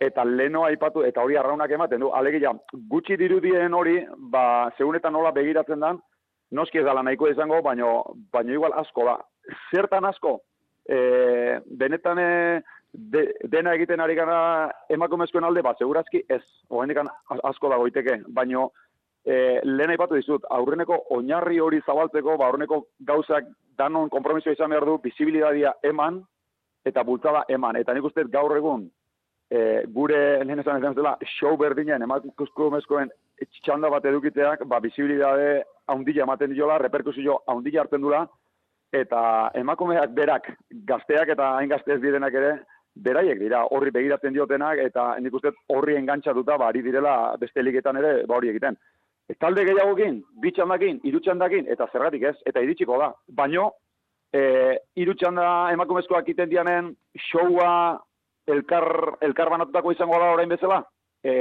Speaker 9: Eta leno aipatu, eta hori arraunak ematen du, alegia, gutxi dirudien hori, ba, segunetan nola begiratzen dan, noski ez dala nahiko izango, baino, baino igual asko da. Zertan asko, e, benetan e, de, dena egiten ari gara emakumezkoen alde, ba, segurazki ez, oraindik asko dago iteke, baino e, lehen aipatu dizut, aurreneko oinarri hori zabaltzeko, ba, aurreneko gauzak danon kompromiso izan behar du, bizibilidadia eman, eta bultzada eman. Eta nik uste gaur egun, e, gure lehen esan esan zela, show berdinen, emakumezkoen txanda bat edukiteak, ba, bizibilidade haundila ematen diola, reperkusio haundila hartzen dula, eta emakumeak berak, gazteak eta hain gazteez direnak ere, beraiek dira horri begiratzen diotenak, eta nik uste horri engantzatuta, ba, ari direla beste liketan ere, ba, hori egiten. Talde gehiagokin, bitxandakin, irutxandakin, eta zergatik ez, eta iritsiko da. Baino, e, irutxanda emakumezkoak iten dianen, showa elkar, elkar banatutako izango da orain bezala, e,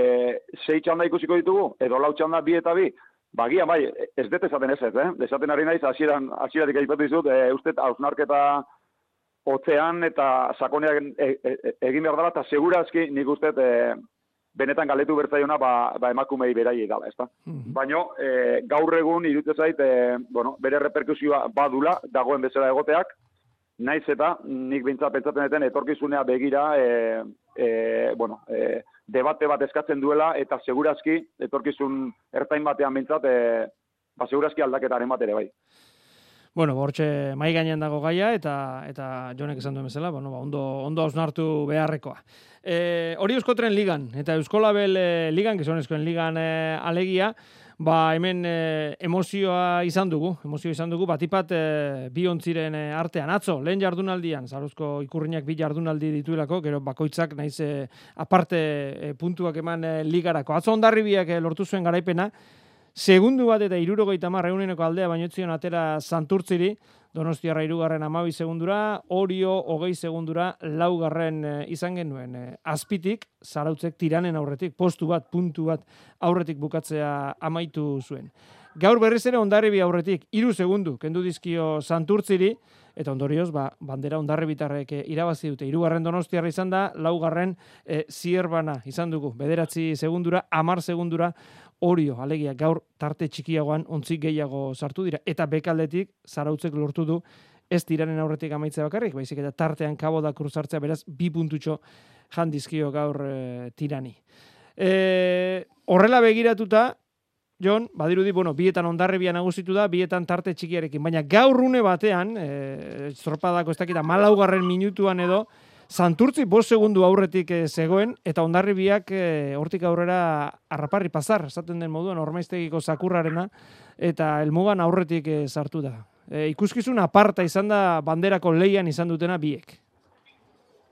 Speaker 9: sei txanda ikusiko ditugu, edo lau txanda bi eta bi, bagia bai, ez dut esaten ez ez, eh? Esaten ari naiz, hasieran hasieratik aipatu dizut, e, uste hausnarketa otzean eta sakoneak e, e, e, egin behar dela, eta segurazki nik uste e, benetan galetu bertzaiona ba, ba emakumei berai dela, ezta? Mm Baino, e, gaur egun irutze zait, e, bueno, bere reperkusioa badula, dagoen bezala egoteak, naiz eta nik bintza pentsatzen eten etorkizunea begira, e, e, bueno, e, debate bat eskatzen duela, eta segurazki, etorkizun ertain batean bintzat, e, ba, segurazki aldaketaren bat ere bai.
Speaker 3: Bueno, bortxe mai gainean dago gaia eta eta Jonek esan duen bezala, bueno, ba, ondo ondo ausnartu beharrekoa. Eh, hori Euskotren ligan eta Euskolabel eh, ligan, gizonezkoen ligan eh, alegia, ba hemen eh, emozioa izan dugu, emozio izan dugu batipat eh, bi ontziren eh, artean atzo, lehen jardunaldian, zaruzko ikurriñak bi jardunaldi dituelako, gero bakoitzak naiz eh, aparte eh, puntuak eman eh, ligarako. Atzo ondarribiak eh, lortu zuen garaipena, Segundu bat eta irurogeita marra euneneko aldea bainotzion atera santurtziri, Donostiarra irugarren amabi segundura, Orio hogei segundura laugarren e, izan genuen. E, azpitik, zarautzek tiranen aurretik, postu bat, puntu bat aurretik bukatzea amaitu zuen. Gaur berriz ere ondarribi aurretik, iru segundu, kendu dizkio santurtziri, eta ondorioz, ba, bandera ondarri bitarrek eh, irabazi dute. Irugarren donostiarra izan da, laugarren e, zierbana izan dugu. Bederatzi segundura, amar segundura, orio, alegia, gaur tarte txikiagoan ontzik gehiago sartu dira. Eta bekaldetik, zarautzek lortu du, ez tiranen aurretik amaitze bakarrik, baizik eta tartean kabo da kruzartzea, beraz, bi puntutxo jandizkio gaur e, tirani. E, horrela begiratuta, Jon, badirudi, bueno, bietan ondarribia nagusitu da, bietan tarte txikiarekin, baina gaur rune batean, e, zorpadako ez dakita, malaugarren minutuan edo, Santurtzi bost segundu aurretik e, zegoen, eta ondarribiak e, hortik aurrera arraparri pasar, esaten den moduan, ormaiztegiko sakurrarena, eta elmugan aurretik e, sartu da. E, ikuskizun aparta izan da banderako leian izan dutena biek.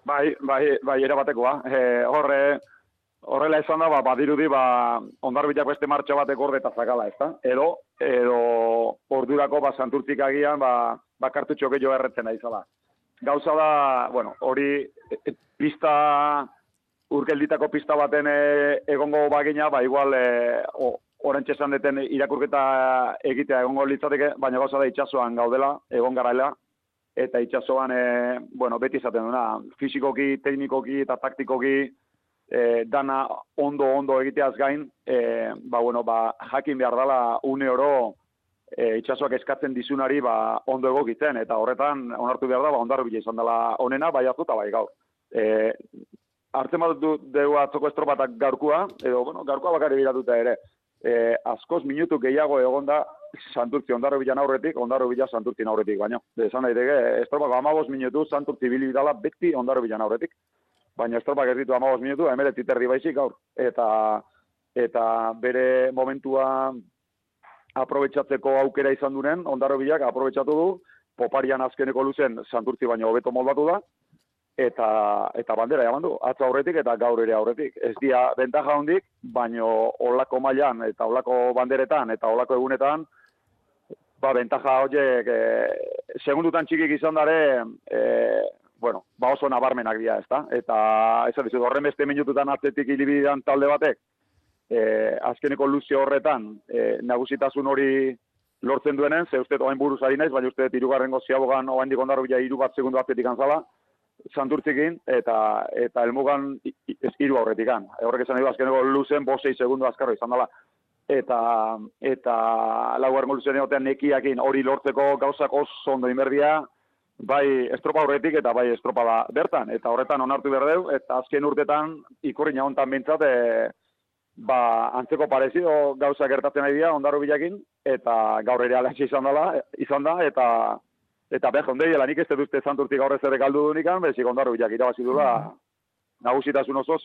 Speaker 9: Bai, bai, bai, erabatekoa. E, horre, horrela esan da, ba, badirudi, ba, ondarbilak beste martxa batek orde eta zakala, ez da? Edo, edo, ordurako, ba, santurtzik agian, ba, ba kartutxo gehiago erretzen da izala. Gauza da, bueno, hori, e, e, pista, urkelditako pista baten e, egongo bagina, ba, igual, e, o, orentxe esan deten irakurketa egitea egongo litzateke, baina gauza da itxasoan gaudela, egon garaela, eta itxasoan, e, bueno, beti izaten duna, fizikoki, teknikoki eta taktikoki, e, dana ondo ondo egiteaz gain, e, ba, bueno, ba, jakin behar dela une oro e, itxasoak eskatzen dizunari ba, ondo egokitzen, eta horretan onartu behar da, ba, ondarru bila izan dela onena, bai azuta bai gaur. E, Artzen bat du dugu atzoko estropatak gaurkua, edo, bueno, gaurkua bakari biratuta ere, e, askoz minutu gehiago egon da santurtzi ondarro bilan aurretik, ondarro bila santurtzi aurretik, baina. Esan daiteke, estropak amabos minutu santurtzi bilibidala beti ondarro bilan aurretik baina estropak ez ditu amagos minutu, emere titerri baizik gaur. Eta, eta bere momentua aprobetsatzeko aukera izan duren, ondarro bilak aprobetsatu du, poparian azkeneko luzen santurtzi baino hobeto moldatu da, eta, eta bandera jaman du, atza aurretik eta gaur ere aurretik. Ez dia bentaja hondik, baino olako mailan eta olako banderetan eta olako egunetan, ba, bentaja horiek, e, segundutan txikik izan dare, e, bueno, ba oso nabarmenak dira, ezta? Eta ez da, horren beste minututan atletik ilibidan talde batek, e, azkeneko luzio horretan, e, nagusitasun hori lortzen duenen, ze uste oain buruz ari naiz, baina uste irugarren goziabogan oain dikondarro bila iru bat segundu atletik anzala, santurtzikin, eta eta elmugan ez iru aurretik an. E, horrek esan dugu azkeneko luzen, bosei segundu azkarro izan dela. Eta, eta laugarren luzen egotean nekiakin hori lortzeko gauzak oso ondo inberdia, bai estropa horretik eta bai estropa da bertan. Eta horretan onartu behar eta azken urtetan ikurriña hontan bintzat, e, ba, antzeko parezido gauza gertatzen ari dira, ondaro bilakin, eta gaur ere alaxi izan, dela, izan da, eta eta behar jondei, nik ez dut zanturtik gaur ez ere galdu dunikan, bezik ondaro bilak irabazi dula, nagusitasun osoz,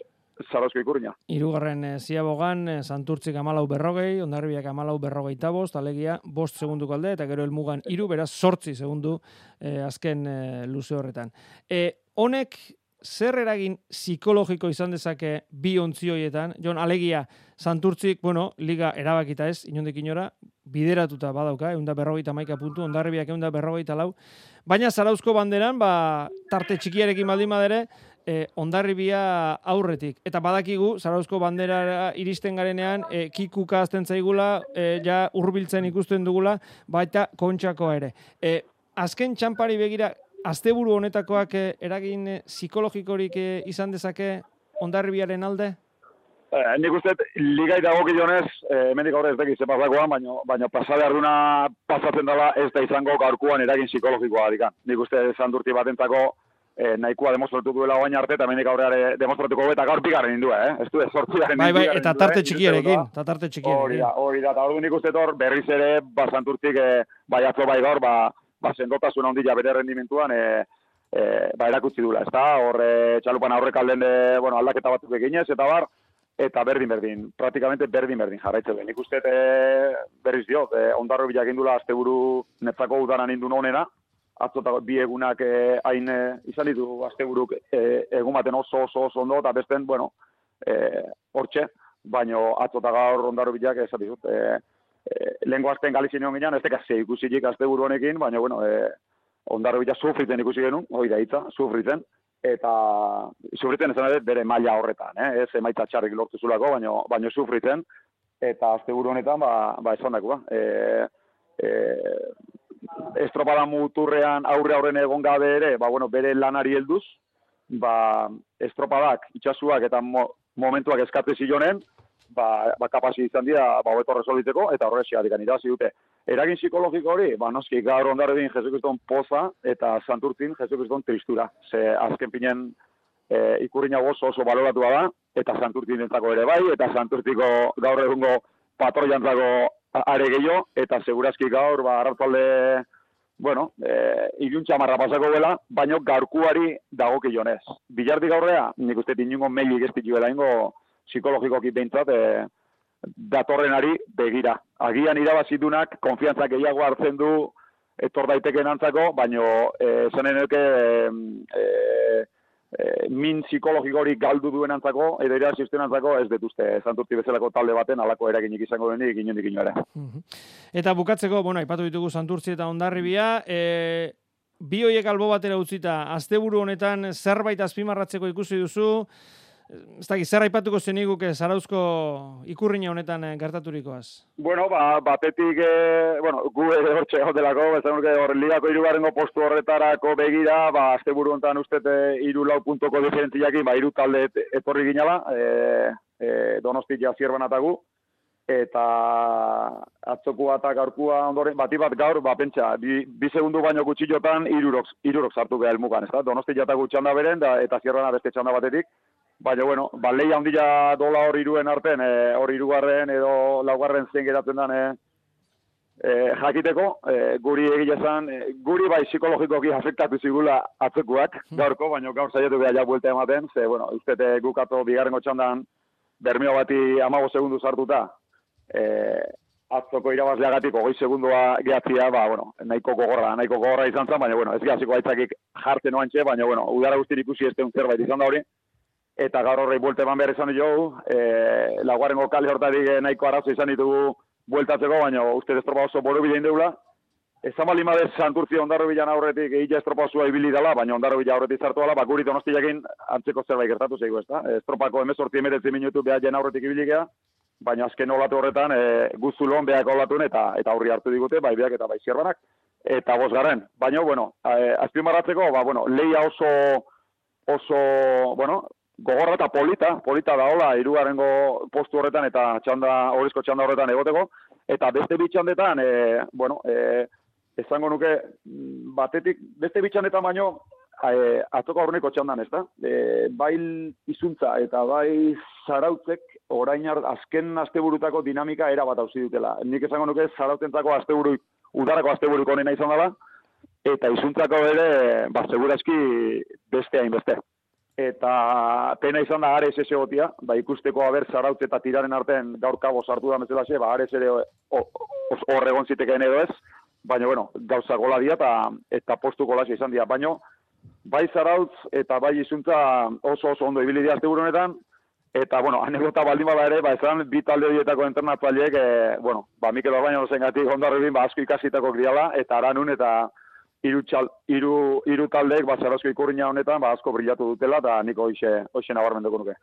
Speaker 9: Zarozko ikurriña.
Speaker 3: Irugarren e, ziabogan, e, Santurtzik amalau berrogei, ondarribiak amalau berrogei tabost, alegia, bost segundu kalde, eta gero elmugan iru, beraz, sortzi segundu e, azken e, luze horretan. E, honek, zer eragin psikologiko izan dezake bi ontzioietan, Jon, alegia, Santurtzik, bueno, liga erabakita ez, inondik inora, bideratuta badauka, eunda berrogeita maika puntu, ondarribiak eunda berrogeita lau, baina zarauzko banderan, ba, tarte txikiarekin baldin badere, e, ondarribia aurretik. Eta badakigu, Zarauzko bandera iristen garenean, e, kikuka azten zaigula, e, ja urbiltzen ikusten dugula, baita kontxako ere. E, azken txampari begira, asteburu honetakoak e, eragin e, psikologikorik e, izan dezake ondarribiaren alde?
Speaker 9: Eh, nik uste, ligai dago gilonez, eh, emendik aurre ez deki zepazakoan, baina, baina pasade arduna pasatzen dela ez da izango gaurkuan eragin psikologikoa dikan. Nik uste, zandurti batentzako, eh, nahikoa demostratu duela bain arte, eta mendik aurreare demostratuko eta gaur bigarren indua, eh? Ez du, sortzi garen
Speaker 3: Bai, bai, eta tarte txikierekin, eta tarte txikierekin.
Speaker 9: Hori da, hori da, eta hori nik uste tor, berriz ere, basanturtik, eh, bai atzo bai gaur, ba, ba sendotasun ondila bere rendimentuan, eh, eh, ba, erakutsi dula, ez da, hor, eh, txalupan aurrek alden, de, bueno, aldaketa batzuk eginez, eta bar, eta berdin berdin, praktikamente berdin berdin jarraitzen den. Nik uste e, berriz dio, e, ondarro bilak indula asteburu netzako udaran indun honena, atzotako bi egunak eh, hain e, izan ditu asteburuk e, egun baten oso oso oso ondo eta besten, bueno, e, hortxe, baino atzota gaur ondaro bilak esan ditut. E, e, Lengo azten galizien egon ginean, ez teka ze ikusilik asteburu honekin, baina, bueno, e, ondaro bilak sufriten ikusi genuen, hori da hitza, sufriten, eta sufriten esan edo bere maila horretan, eh? ez emaitza txarrik lortu zulako, baino, baino sufriten, eta asteburu honetan, ba, ba esan dagoa. E, e, estropada muturrean aurre aurren egon gabe ere, ba, bueno, bere lanari helduz, ba, estropadak, itxasuak eta mo, momentuak eskate zilonen, ba, ba kapasi izan dira, ba, hobeto resoliteko, eta horre xeatik irazi dute. Eragin psikologiko hori, ba, noski, gaur ondarri din Jesukriston poza, eta santurtin Jesukriston tristura. Ze azken pinen e, ikurriña oso oso baloratua da, eta santurtin entzako ere bai, eta santurtiko gaur egungo patroiantzako are gehiago, eta segurazki gaur, ba, arratzalde, bueno, e, iluntza marra pasako gela, baino gaurkuari dago kilonez. Bilardi gaurrea, nik uste tinungo meilik ez dituela ingo psikologikoki behintzat, e, datorrenari begira. Agian irabazidunak, konfiantzak gehiago hartzen du, etor daiteken antzako, baino, e, zenen e, e, e, min psikologikori galdu duen antzako, edo ira antzako, ez detuzte, santurti bezalako talde baten, alako erakinik izango denik, inondik ere.
Speaker 3: Eta bukatzeko, bueno, ipatu ditugu santurtzi eta ondarribia, e, bi hoiek albo batera utzita, asteburu honetan zerbait azpimarratzeko ikusi duzu, ez da, zer aipatuko zeniguk zarauzko ikurriña honetan eh, gertaturikoaz?
Speaker 9: Bueno, ba, batetik, e, bueno, gu ere hortxe delako, bezan urke hor ligako irugarrengo postu horretarako begira, ba, azte buru honetan uste iru lau puntoko diferentziakin, ba, iru talde etorri ginala, e, e, donostik jazierban atagu, eta atzokua eta gaurkua ondoren, bati bat gaur, ba, pentsa, bi, bi segundu baino gutxillotan irurok, irurok sartu behar elmugan, ez da? Donosti jatagu txanda beren, da, eta zierrana beste txanda batetik, Baina, bueno, ba, leia handila dola hori iruen arten, e, hori irugarren edo laugarren zen geratzen den e, e, jakiteko, e, guri egile zen, e, guri bai psikologikoki afektatu zigula atzekuak, hmm. gaurko, baina gaur zaiatu beha ja buelta ematen, ze, bueno, ustete gukato bigarren txandan bermio bati amago segundu sartuta, e, atzoko irabazleagatik ogoi segundua gehatzia, ba, bueno, nahiko gogorra, nahiko gogorra izan zen, baina, bueno, ez gehaziko aitzakik jartzen oantxe, baina, bueno, udara guztir ikusi ez zerbait izan da hori, eta gaur horrei buelte eman behar izan dugu, e, laguarengo kale hortarik nahiko arazo izan ditugu bueltatzeko, baina uste estropa oso boru bidein deula. Ezan bali madez santurtzi ondarro bilan aurretik egia estropa osoa ibili dela, baina ondarro bila aurretik zartu dela, bakuri donosti jakin antzeko zerbait gertatu zeigu ez da. Estropako emezorti emeretzi minutu behar jen aurretik ibili baina azken olatu horretan e, guztulon behar olatun eta eta aurri hartu digute, bai beak eta bai zierbanak. Eta bosgarren, baina, bueno, e, azpimarratzeko, ba, bueno, leia oso oso, bueno, gogorra eta polita, polita da hola, irugarengo postu horretan eta txanda, horizko txanda horretan egoteko, eta beste bitxandetan, e, bueno, e, esango nuke, mm, batetik, beste bitxanetan baino, e, atzoko aurreneko txandan, ez da? E, bai izuntza eta bai zarautzek orain azken asteburutako dinamika era bat hauzi dutela. Nik esango nuke zarautentzako asteburu, udarako asteburuko honena izan dela, eta izuntzako bere, ba, segurazki beste hain beste. Eta pena izan da Ares ese gotia, ba, ikusteko haber zarautze eta tiraren artean gaur kabo sartu da bezala ba, Ares ere horregon zitekeen edo ez, baina, bueno, gauza gola dia eta, eta postu golasia izan dira. Baina, bai zarautz eta bai izuntza oso oso ondo ibili dira honetan, eta, bueno, anekdota baldin bada ere, ba, ezan, bi talde horietako internatualiek, e, bueno, ba, Mikel Orbaino zen gati, ondarribin, ba, asko ikasitako kriala, eta aranun, eta hiru txal, hiru hiru taldeek ba Sarazko ikurriña honetan ba asko brillatu dutela eta niko hoize hoize nabarmenduko nuke.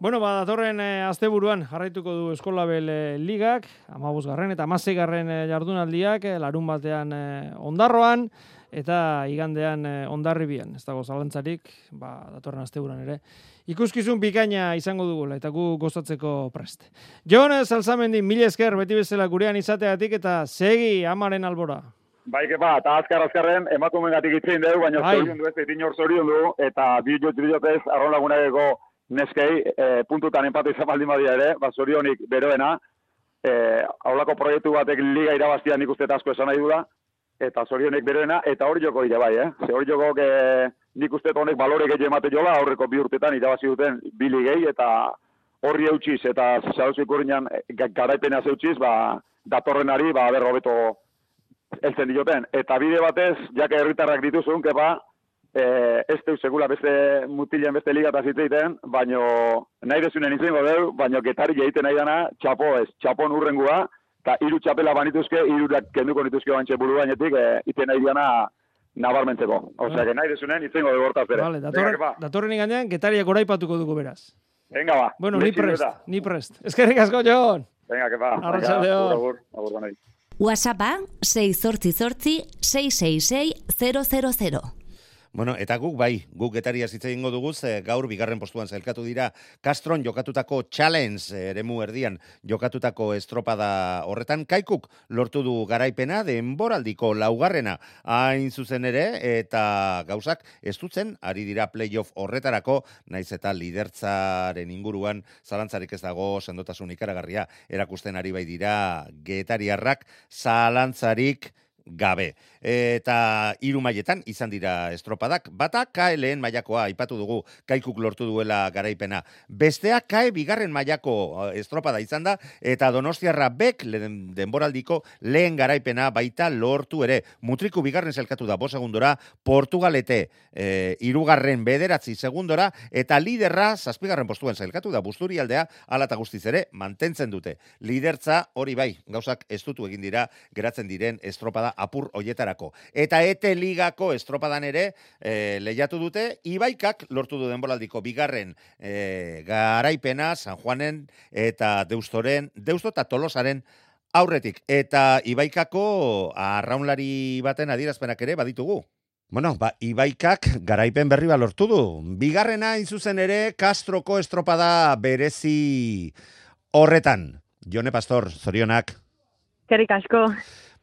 Speaker 3: Bueno, ba, datorren e, asteburuan jarraituko du Eskolabel e, Ligak, amabosgarren eta amasegarren e, jardunaldiak, e, larun batean e, ondarroan, eta igandean e, ondarribian, ez dago zalantzarik, ba, datorren asteburuan ere. Ikuskizun bikaina izango dugula, eta gu gozatzeko prest. Jon Salzamendi, mil esker, beti bezala gurean izateatik, eta segi amaren albora.
Speaker 9: Bai, kepa, eta azkar azkarren, emakumen gatik itzein dugu, baina bai. zorion du ez, etin hor zorion du, eta bi jot bidotez, arron lagunareko neskei, e, puntutan empatu izan baldin badia ere, ba, zorionik beroena, e, aulako proiektu batek liga irabaztia nik uste asko esan nahi dula, eta zorionek beroena, eta hori joko ire bai, eh? Ze hori joko e, nik uste honek balore gehi emate jola, aurreko bi urtetan irabazi duten bi ligei, eta horri eutxiz, eta zauzik urriñan garaipena zeutxiz, ba, datorrenari, ba, berro beto eltzen dioten. Eta bide batez, jake herritarrak dituzun, kepa, e, ez teu segula beste mutilen beste liga zitzeiten, baino nahi dezunen izango deu, baino getari egiten nahi dana, txapo ez, txapon urrengua, eta hiru txapela banituzke, hirurak kenduko nituzke bantxe buru bainetik, e, iten nahi dana nabarmentzeko. Osea, que nahi dezunen izango dugu hortaz bere.
Speaker 3: Vale, datorren, datorren igandean, getariak oraipatuko dugu beraz.
Speaker 9: Venga, ba.
Speaker 3: Bueno, ni prest, ni prest. Eskerrik asko, Jon!
Speaker 9: Venga, que va.
Speaker 3: Arratxaldeo.
Speaker 9: Agur, agur, agur,
Speaker 8: WhatsAppa 688 666 000.
Speaker 2: Bueno, eta guk bai, guk getaria zitza ingo dugu, gaur bigarren postuan zailkatu dira Castron jokatutako challenge eremu erdian jokatutako estropada horretan. Kaikuk lortu du garaipena denboraldiko laugarrena hain zuzen ere eta gauzak ez dutzen ari dira playoff horretarako naiz eta lidertzaren inguruan zalantzarik ez dago sendotasun ikaragarria erakusten ari bai dira getariarrak. Zalantzarik gabe. Eta hiru mailetan izan dira estropadak. Bata KLN mailakoa aipatu dugu kaikuk lortu duela garaipena. Bestea KE bigarren mailako eh, estropada izan da eta Donostiarra bek denboraldiko lehen garaipena baita lortu ere. Mutriku bigarren zelkatu da bo segundora, Portugalete e, irugarren bederatzi segundora eta liderra zazpigarren postuen zelkatu da busturi aldea alata guztiz ere mantentzen dute. Lidertza hori bai, gauzak estutu egin dira geratzen diren estropada apur hoietarako. Eta ete ligako estropadan ere e, lehiatu dute, Ibaikak lortu du denboraldiko bigarren e, garaipena San Juanen eta Deustoren, Deusto eta Tolosaren aurretik. Eta Ibaikako arraunlari baten adierazpenak ere baditugu. Bueno, ba, Ibaikak garaipen berri ba lortu du. Bigarrena zuzen ere Castroko estropada berezi horretan. Jone Pastor, zorionak.
Speaker 4: Kerik asko.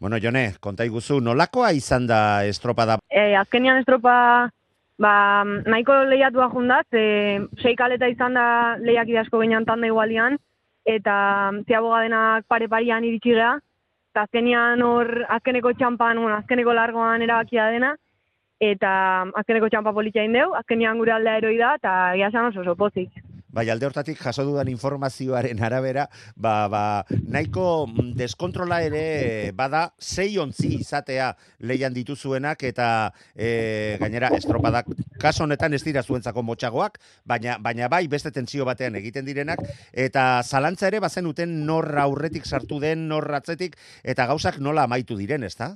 Speaker 2: Bueno, Jone, konta iguzu, nolakoa izan da estropada?
Speaker 4: E, azkenian estropa, ba, nahiko lehiatu ahundat, e, sei kaleta izan da lehiak idazko genian tanda igualian, eta ziaboga denak pare parian iritsi geha, eta azkenian hor, azkeneko txampan, bueno, azkeneko largoan erabakia dena, eta azkeneko txampa politia indeu, azkenian gure aldea eroi da, eta gira oso oso pozik.
Speaker 2: Bai, alde hortatik jaso dudan informazioaren arabera, ba, ba, nahiko mm, deskontrola ere bada sei ontzi izatea leian dituzuenak eta e, gainera estropadak kaso honetan ez dira zuentzako motxagoak, baina, baina bai beste tentsio batean egiten direnak eta zalantza ere bazen uten nor aurretik sartu den, nor ratzetik eta gauzak nola amaitu diren, ezta?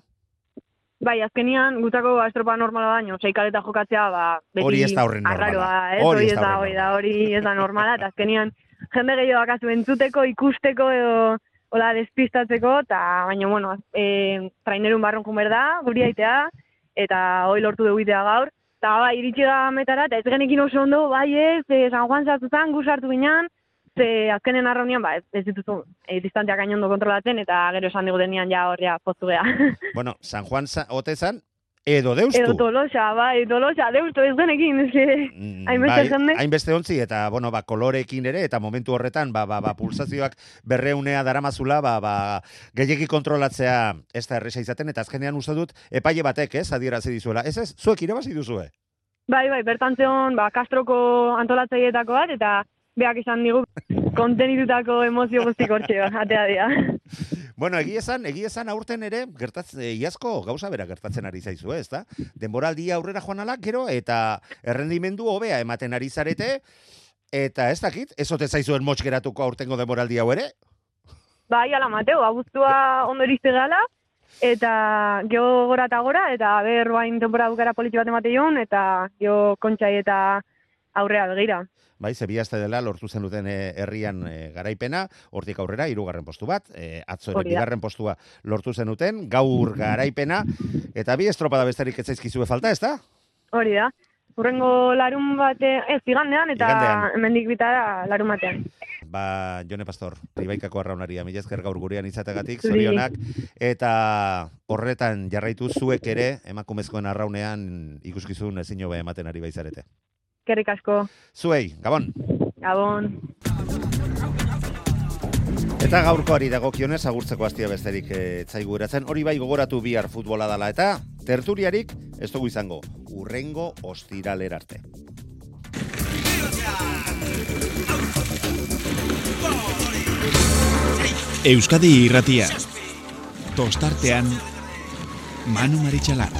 Speaker 4: Bai, azkenian, gutako estropa normala baino, seikaleta jokatzea, ba, beti
Speaker 2: hori ez da horren normala.
Speaker 4: Hori ez da, hori da, hori ez da normala, eta azkenian, jende gehiago akazu entzuteko, ikusteko, edo, hola, despistatzeko, eta, baina, bueno, e, trainerun barron jumer da, guri aitea, eta hoi lortu dugu itea gaur, eta, bai, iritsi da metara, eta ez genekin oso ondo, bai ez, e, San Juan sartu zan, gu sartu ginean, Ze azkenen arraunian, ba, ez, ez dituzu e, distanteak gainondo kontrolatzen, eta gero esan digu denean ja horria poztu geha. [laughs]
Speaker 2: Bueno, San Juan za, otezan, edo deustu.
Speaker 4: Edo tolosa, bai, tolosa, deustu ez genekin, ez que,
Speaker 2: Mm,
Speaker 4: hainbeste
Speaker 2: bai, hainbeste ontzi, eta, bueno, ba, kolorekin ere, eta momentu horretan, ba, ba, ba, pulsazioak berreunea daramazula, ba, ba, gehiegi kontrolatzea ez da erresa izaten, eta azkenean uste dut, epaile batek, ez, adierazi dizuela. Ez ez, zuek irabazi duzue.
Speaker 4: Bai, bai, bertan zeon, ba, Kastroko antolatzaileetako bat, eta beak esan digu kontenitutako emozio guztik hortxe, atea dira.
Speaker 2: Bueno, egia esan, egia esan aurten ere, gertatzen, e, iazko gauza bera gertatzen ari zaizu, ez da? Denboraldia aurrera joan alak, gero, eta errendimendu hobea ematen ari zarete, eta ez dakit, ez ote zaizuen motx geratuko aurtengo denboraldi hau ere?
Speaker 4: Bai, ala Mateo, abuztua ondo iriste gala, eta geho gora eta gora, eta ber bain temporada bukara politi bat emate joan, eta geho kontxai eta aurrea begira.
Speaker 2: Bai, zebia azte dela lortu zen duten eh, herrian eh, garaipena, hortik aurrera, hirugarren postu bat, eh, atzo ere bigarren postua lortu zen duten, gaur garaipena, eta bi estropada besterik ez zaizkizue falta, ez da?
Speaker 4: Hori da. Urrengo larun bate, ez, igandean, eta hemendik bitara larun batean.
Speaker 2: Ba, Jone Pastor, Ribaikako arraunaria, mila esker gaur gurean izategatik, zorionak, eta horretan jarraitu zuek ere, emakumezkoen arraunean ikuskizun ezin hobe ematen ari baizarete.
Speaker 4: Kerrik asko,
Speaker 2: Zuei, Gabon!
Speaker 4: gabon.
Speaker 2: Eta gaurkoari dagokionez agurtzeko hastia besterik eh, ez zaigu geratzen. Hori bai gogoratu bihar futbola dala eta terturiarik ez dugu izango. Urrengo ostiraler arte.
Speaker 10: Euskadi irratia. Tostartean, Manu Maritxalar.